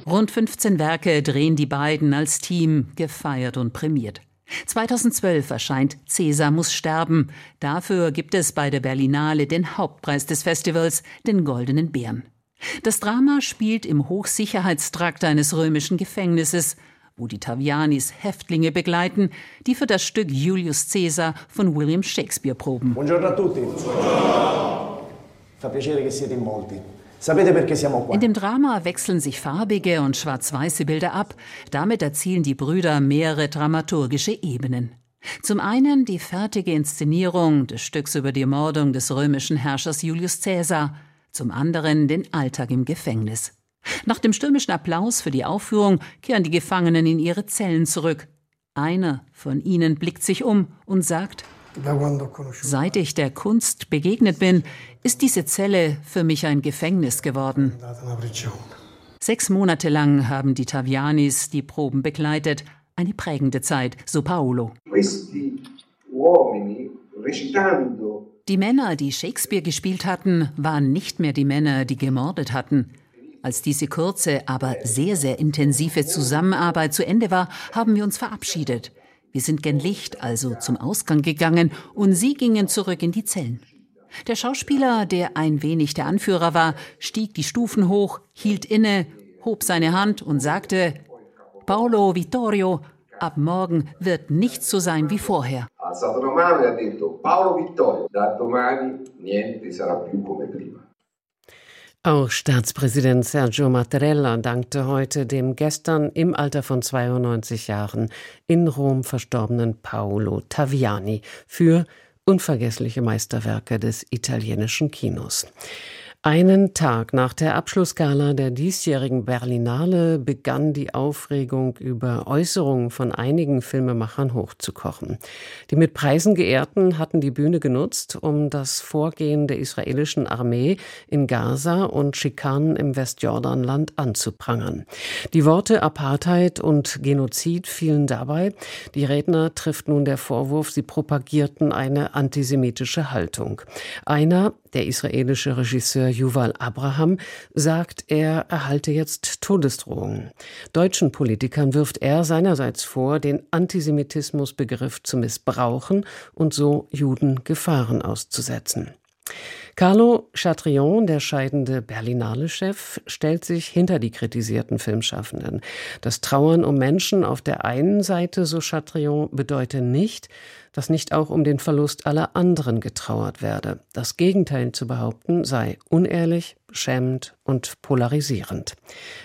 Rund 15 Werke drehen die beiden als Team, gefeiert und prämiert. 2012 erscheint Cäsar muss sterben. Dafür gibt es bei der Berlinale den Hauptpreis des Festivals, den Goldenen Bären. Das Drama spielt im Hochsicherheitstrakt eines römischen Gefängnisses, wo die Tavianis Häftlinge begleiten, die für das Stück Julius Caesar von William Shakespeare proben. Buongiorno a tutti. Fa piacere che siete in molti. In dem Drama wechseln sich farbige und schwarz-weiße Bilder ab. Damit erzielen die Brüder mehrere dramaturgische Ebenen. Zum einen die fertige Inszenierung des Stücks über die Ermordung des römischen Herrschers Julius Caesar zum anderen den Alltag im Gefängnis. Nach dem stürmischen Applaus für die Aufführung kehren die Gefangenen in ihre Zellen zurück. Einer von ihnen blickt sich um und sagt, Seit ich der Kunst begegnet bin, ist diese Zelle für mich ein Gefängnis geworden. Sechs Monate lang haben die Tavianis die Proben begleitet. Eine prägende Zeit, so Paolo. Questi uomini, recitando die Männer, die Shakespeare gespielt hatten, waren nicht mehr die Männer, die gemordet hatten. Als diese kurze, aber sehr, sehr intensive Zusammenarbeit zu Ende war, haben wir uns verabschiedet. Wir sind gen Licht, also zum Ausgang gegangen, und sie gingen zurück in die Zellen. Der Schauspieler, der ein wenig der Anführer war, stieg die Stufen hoch, hielt inne, hob seine Hand und sagte Paolo Vittorio, ab morgen wird nichts so sein wie vorher. Auch Staatspräsident Sergio Mattarella dankte heute dem gestern im Alter von 92 Jahren in Rom verstorbenen Paolo Taviani für unvergessliche Meisterwerke des italienischen Kinos. Einen Tag nach der Abschlussgala der diesjährigen Berlinale begann die Aufregung über Äußerungen von einigen Filmemachern hochzukochen. Die mit Preisen geehrten hatten die Bühne genutzt, um das Vorgehen der israelischen Armee in Gaza und Schikanen im Westjordanland anzuprangern. Die Worte Apartheid und Genozid fielen dabei. Die Redner trifft nun der Vorwurf, sie propagierten eine antisemitische Haltung. Einer, der israelische Regisseur Yuval Abraham sagt, er erhalte jetzt Todesdrohungen. Deutschen Politikern wirft er seinerseits vor, den Antisemitismusbegriff zu missbrauchen und so Juden Gefahren auszusetzen. Carlo Chatrion, der scheidende Berlinale-Chef, stellt sich hinter die kritisierten Filmschaffenden. Das Trauern um Menschen auf der einen Seite, so Chatrion, bedeute nicht, dass nicht auch um den Verlust aller anderen getrauert werde. Das Gegenteil zu behaupten sei unehrlich, beschämend und polarisierend.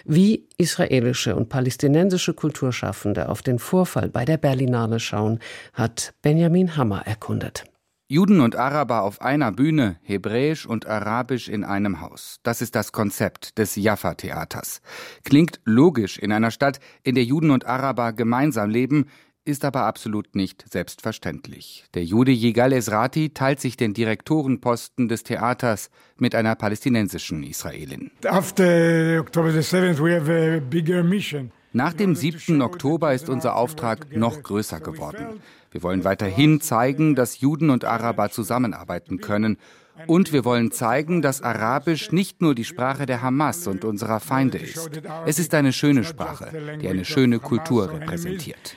Wie israelische und palästinensische Kulturschaffende auf den Vorfall bei der Berlinale schauen, hat Benjamin Hammer erkundet. Juden und Araber auf einer Bühne, Hebräisch und Arabisch in einem Haus. Das ist das Konzept des Jaffa-Theaters. Klingt logisch in einer Stadt, in der Juden und Araber gemeinsam leben, ist aber absolut nicht selbstverständlich. Der Jude Yigal Esrati teilt sich den Direktorenposten des Theaters mit einer palästinensischen Israelin. After October the 7th we have a bigger mission. Nach dem 7. Oktober ist unser Auftrag noch größer geworden. Wir wollen weiterhin zeigen, dass Juden und Araber zusammenarbeiten können. Und wir wollen zeigen, dass Arabisch nicht nur die Sprache der Hamas und unserer Feinde ist. Es ist eine schöne Sprache, die eine schöne Kultur repräsentiert.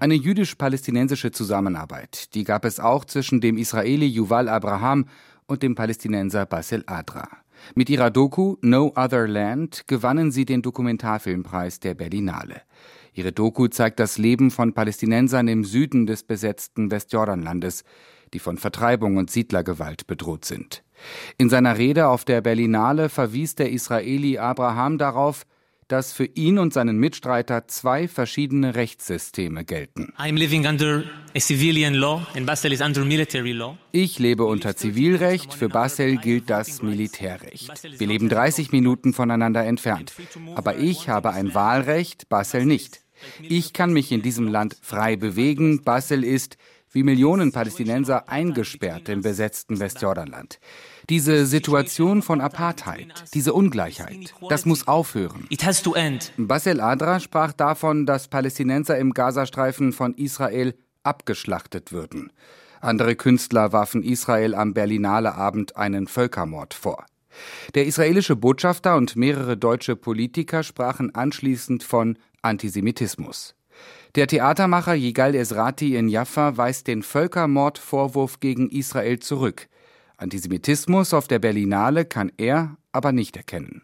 Eine jüdisch-palästinensische Zusammenarbeit, die gab es auch zwischen dem Israeli Yuval Abraham und dem Palästinenser Basel Adra. Mit ihrer Doku No Other Land gewannen sie den Dokumentarfilmpreis der Berlinale. Ihre Doku zeigt das Leben von Palästinensern im Süden des besetzten Westjordanlandes, die von Vertreibung und Siedlergewalt bedroht sind. In seiner Rede auf der Berlinale verwies der Israeli Abraham darauf, dass für ihn und seinen Mitstreiter zwei verschiedene Rechtssysteme gelten. Ich lebe unter Zivilrecht, für Basel gilt das Militärrecht. Wir leben 30 Minuten voneinander entfernt. Aber ich habe ein Wahlrecht, Basel nicht. Ich kann mich in diesem Land frei bewegen, Basel ist, wie Millionen Palästinenser, eingesperrt im besetzten Westjordanland. Diese Situation von Apartheid, diese Ungleichheit, das muss aufhören. Basel Adra sprach davon, dass Palästinenser im Gazastreifen von Israel abgeschlachtet würden. Andere Künstler warfen Israel am Berlinale Abend einen Völkermord vor. Der israelische Botschafter und mehrere deutsche Politiker sprachen anschließend von Antisemitismus. Der Theatermacher Yigal Esrati in Jaffa weist den Völkermordvorwurf gegen Israel zurück. Antisemitismus auf der Berlinale kann er aber nicht erkennen.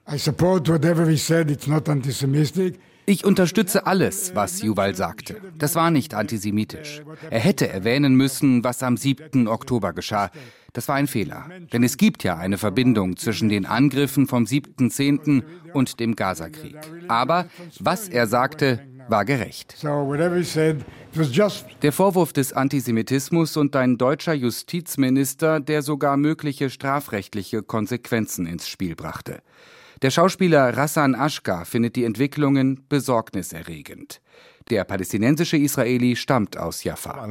Ich unterstütze alles, was Yuval sagte. Das war nicht antisemitisch. Er hätte erwähnen müssen, was am 7. Oktober geschah. Das war ein Fehler. Denn es gibt ja eine Verbindung zwischen den Angriffen vom 7.10. und dem Gazakrieg. Aber was er sagte, war gerecht. Der Vorwurf des Antisemitismus und ein deutscher Justizminister, der sogar mögliche strafrechtliche Konsequenzen ins Spiel brachte. Der Schauspieler Rassan Ashka findet die Entwicklungen besorgniserregend. Der palästinensische Israeli stammt aus Jaffa.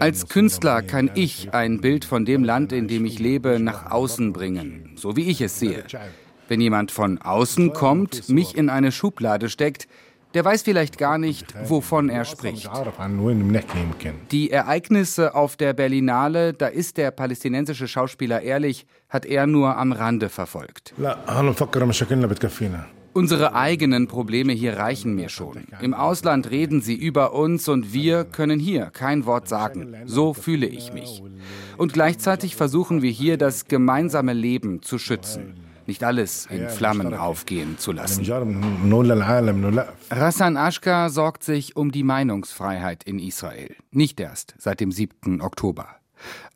Als Künstler kann ich ein Bild von dem Land, in dem ich lebe, nach außen bringen, so wie ich es sehe. Wenn jemand von außen kommt, mich in eine Schublade steckt, der weiß vielleicht gar nicht, wovon er spricht. Die Ereignisse auf der Berlinale, da ist der palästinensische Schauspieler ehrlich, hat er nur am Rande verfolgt. Unsere eigenen Probleme hier reichen mir schon. Im Ausland reden sie über uns und wir können hier kein Wort sagen. So fühle ich mich. Und gleichzeitig versuchen wir hier das gemeinsame Leben zu schützen nicht alles in Flammen aufgehen zu lassen. Rassan Ashka sorgt sich um die Meinungsfreiheit in Israel, nicht erst seit dem 7. Oktober.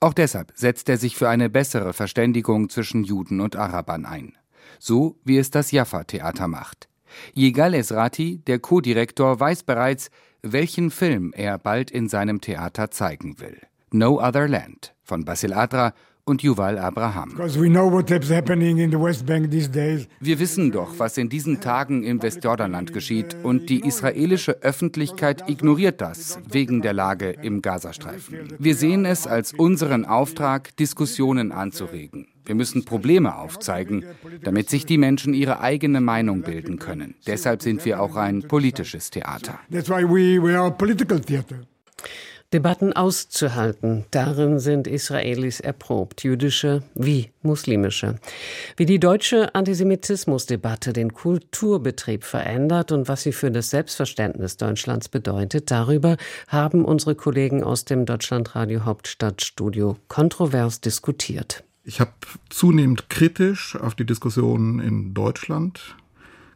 Auch deshalb setzt er sich für eine bessere Verständigung zwischen Juden und Arabern ein. So wie es das Jaffa-Theater macht. Yigal Esrati, der Co-Direktor, weiß bereits, welchen Film er bald in seinem Theater zeigen will. No Other Land von Basil Adra und Yuval Abraham. Wir wissen doch, was in diesen Tagen im Westjordanland geschieht und die israelische Öffentlichkeit ignoriert das wegen der Lage im Gazastreifen. Wir sehen es als unseren Auftrag, Diskussionen anzuregen. Wir müssen Probleme aufzeigen, damit sich die Menschen ihre eigene Meinung bilden können. Deshalb sind wir auch ein politisches Theater. That's why we, we are a political theater. Debatten auszuhalten. Darin sind Israelis erprobt, jüdische wie muslimische. Wie die deutsche Antisemitismusdebatte den Kulturbetrieb verändert und was sie für das Selbstverständnis Deutschlands bedeutet, darüber haben unsere Kollegen aus dem Deutschlandradio Hauptstadtstudio kontrovers diskutiert. Ich habe zunehmend kritisch auf die Diskussion in Deutschland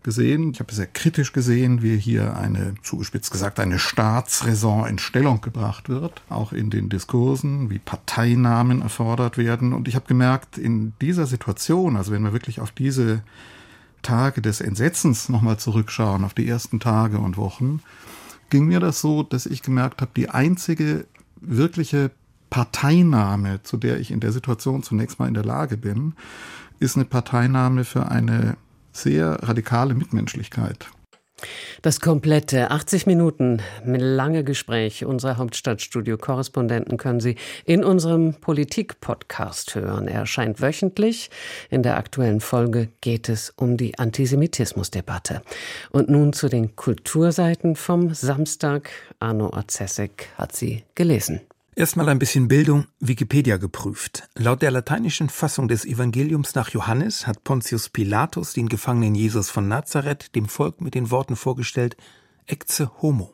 gesehen. Ich habe sehr kritisch gesehen, wie hier eine, zugespitzt gesagt, eine Staatsräson in Stellung gebracht wird, auch in den Diskursen, wie Parteinamen erfordert werden. Und ich habe gemerkt, in dieser Situation, also wenn wir wirklich auf diese Tage des Entsetzens nochmal zurückschauen, auf die ersten Tage und Wochen, ging mir das so, dass ich gemerkt habe, die einzige wirkliche Parteinahme, zu der ich in der Situation zunächst mal in der Lage bin, ist eine Parteinahme für eine sehr radikale Mitmenschlichkeit. Das komplette 80 Minuten lange Gespräch unserer Hauptstadtstudio-Korrespondenten können Sie in unserem Politik-Podcast hören. Er erscheint wöchentlich. In der aktuellen Folge geht es um die Antisemitismusdebatte. Und nun zu den Kulturseiten vom Samstag. Arno Azesek hat sie gelesen. Erstmal ein bisschen Bildung, Wikipedia geprüft. Laut der lateinischen Fassung des Evangeliums nach Johannes hat Pontius Pilatus den Gefangenen Jesus von Nazareth dem Volk mit den Worten vorgestellt, Ecce homo.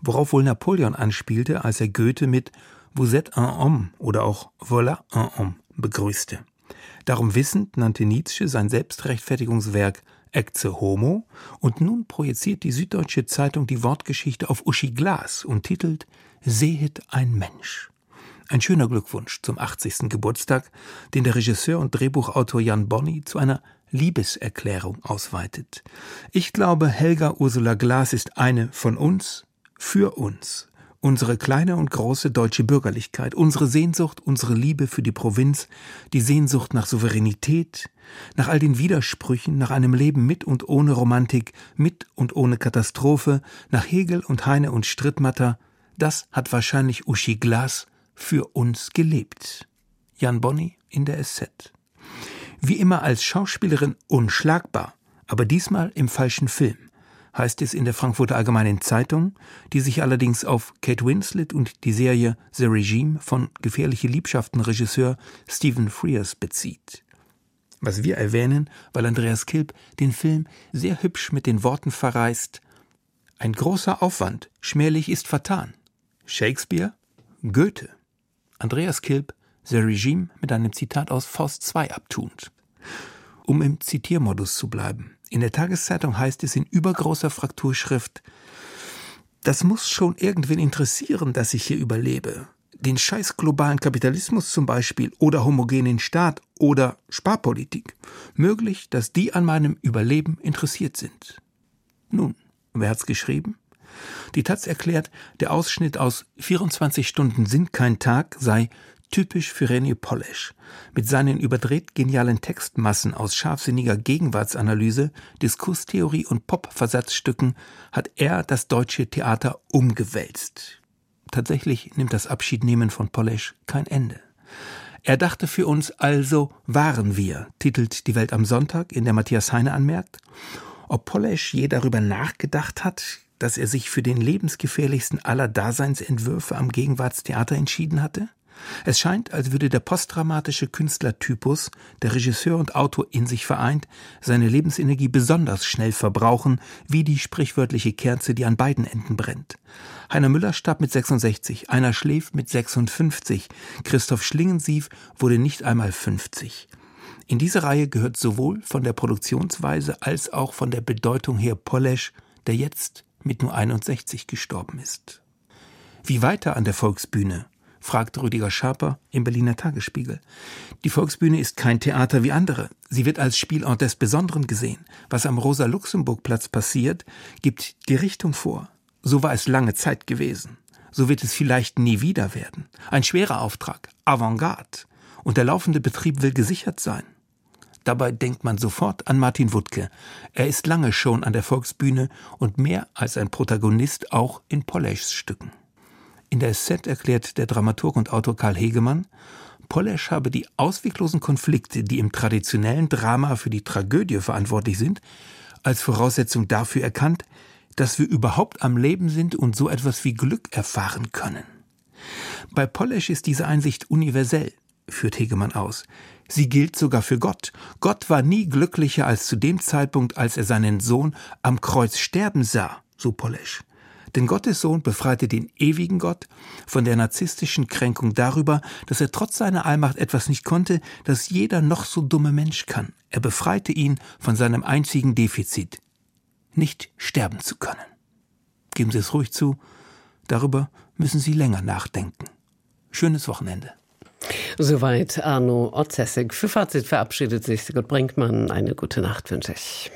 Worauf wohl Napoleon anspielte, als er Goethe mit Vous êtes un homme oder auch Voilà un homme begrüßte. Darum wissend nannte Nietzsche sein Selbstrechtfertigungswerk Ecce homo und nun projiziert die Süddeutsche Zeitung die Wortgeschichte auf Uschi Glas und titelt Sehet ein Mensch. Ein schöner Glückwunsch zum 80. Geburtstag, den der Regisseur und Drehbuchautor Jan Bonny zu einer Liebeserklärung ausweitet. Ich glaube, Helga Ursula Glas ist eine von uns, für uns. Unsere kleine und große deutsche Bürgerlichkeit, unsere Sehnsucht, unsere Liebe für die Provinz, die Sehnsucht nach Souveränität, nach all den Widersprüchen, nach einem Leben mit und ohne Romantik, mit und ohne Katastrophe, nach Hegel und Heine und Strittmatter, das hat wahrscheinlich Uschi Glas für uns gelebt. Jan Bonny in der SZ. Wie immer als Schauspielerin unschlagbar, aber diesmal im falschen Film, heißt es in der Frankfurter Allgemeinen Zeitung, die sich allerdings auf Kate Winslet und die Serie The Regime von Gefährliche Liebschaften Regisseur Stephen Frears bezieht. Was wir erwähnen, weil Andreas Kilp den Film sehr hübsch mit den Worten verreist Ein großer Aufwand, schmählich ist vertan. Shakespeare? Goethe. Andreas Kilp The Regime mit einem Zitat aus Faust 2 abtunt. Um im Zitiermodus zu bleiben. In der Tageszeitung heißt es in übergroßer Frakturschrift, das muss schon irgendwen interessieren, dass ich hier überlebe. Den scheiß globalen Kapitalismus zum Beispiel oder homogenen Staat oder Sparpolitik. Möglich, dass die an meinem Überleben interessiert sind. Nun, wer hat's geschrieben? Die Taz erklärt, der Ausschnitt aus 24 Stunden sind kein Tag sei typisch für René Polesch. Mit seinen überdreht genialen Textmassen aus scharfsinniger Gegenwartsanalyse, Diskurstheorie und Pop-Versatzstücken hat er das deutsche Theater umgewälzt. Tatsächlich nimmt das Abschiednehmen von Polesch kein Ende. Er dachte für uns also waren wir, titelt die Welt am Sonntag, in der Matthias Heine anmerkt. Ob Polesch je darüber nachgedacht hat, dass er sich für den lebensgefährlichsten aller Daseinsentwürfe am Gegenwartstheater entschieden hatte? Es scheint, als würde der postdramatische Künstlertypus, der Regisseur und Autor in sich vereint, seine Lebensenergie besonders schnell verbrauchen, wie die sprichwörtliche Kerze, die an beiden Enden brennt. Heiner Müller starb mit 66, einer schläft mit 56, Christoph Schlingensief wurde nicht einmal 50. In diese Reihe gehört sowohl von der Produktionsweise als auch von der Bedeutung her Polesch, der jetzt mit nur 61 gestorben ist. Wie weiter an der Volksbühne? fragt Rüdiger Schaper im Berliner Tagesspiegel. Die Volksbühne ist kein Theater wie andere. Sie wird als Spielort des Besonderen gesehen. Was am Rosa-Luxemburg-Platz passiert, gibt die Richtung vor. So war es lange Zeit gewesen. So wird es vielleicht nie wieder werden. Ein schwerer Auftrag, Avantgarde. Und der laufende Betrieb will gesichert sein. Dabei denkt man sofort an Martin Wuttke. Er ist lange schon an der Volksbühne und mehr als ein Protagonist auch in Poleschs Stücken. In der SZ erklärt der Dramaturg und Autor Karl Hegemann, Polesch habe die ausweglosen Konflikte, die im traditionellen Drama für die Tragödie verantwortlich sind, als Voraussetzung dafür erkannt, dass wir überhaupt am Leben sind und so etwas wie Glück erfahren können. Bei Polesch ist diese Einsicht universell, führt Hegemann aus. Sie gilt sogar für Gott. Gott war nie glücklicher als zu dem Zeitpunkt, als er seinen Sohn am Kreuz sterben sah, so Polesch. Denn Gottes Sohn befreite den ewigen Gott von der narzisstischen Kränkung darüber, dass er trotz seiner Allmacht etwas nicht konnte, das jeder noch so dumme Mensch kann. Er befreite ihn von seinem einzigen Defizit, nicht sterben zu können. Geben Sie es ruhig zu, darüber müssen Sie länger nachdenken. Schönes Wochenende. Soweit Arno Otzessig. Für Fazit verabschiedet sich Sigurd Brinkmann. Eine gute Nacht wünsche ich.